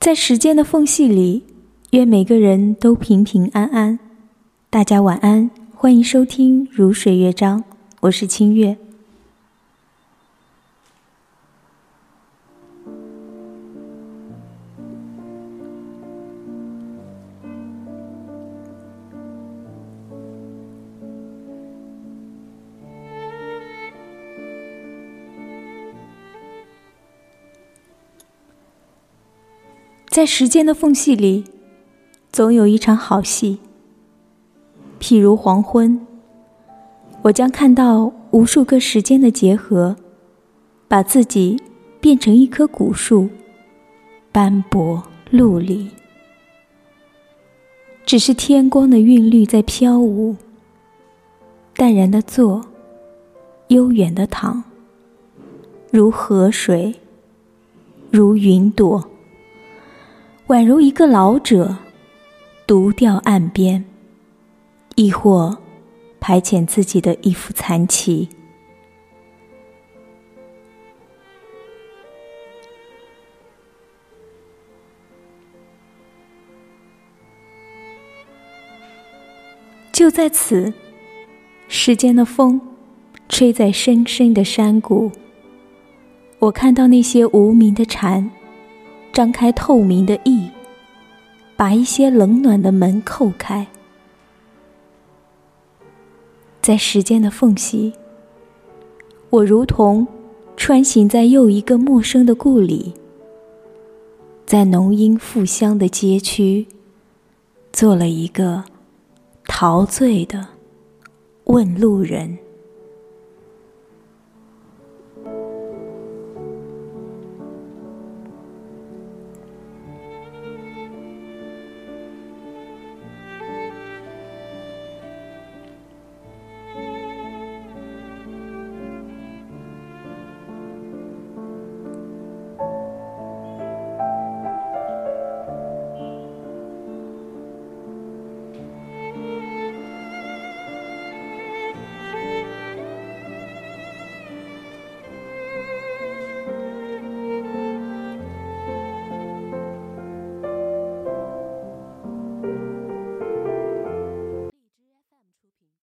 在时间的缝隙里，愿每个人都平平安安。大家晚安，欢迎收听《如水乐章》，我是清月。在时间的缝隙里，总有一场好戏。譬如黄昏，我将看到无数个时间的结合，把自己变成一棵古树，斑驳陆离。只是天光的韵律在飘舞，淡然的坐，悠远的躺，如河水，如云朵。宛如一个老者，独钓岸边，亦或排遣自己的一副残棋。就在此，时间的风吹在深深的山谷，我看到那些无名的蝉。张开透明的翼，把一些冷暖的门扣开。在时间的缝隙，我如同穿行在又一个陌生的故里，在浓荫馥香的街区，做了一个陶醉的问路人。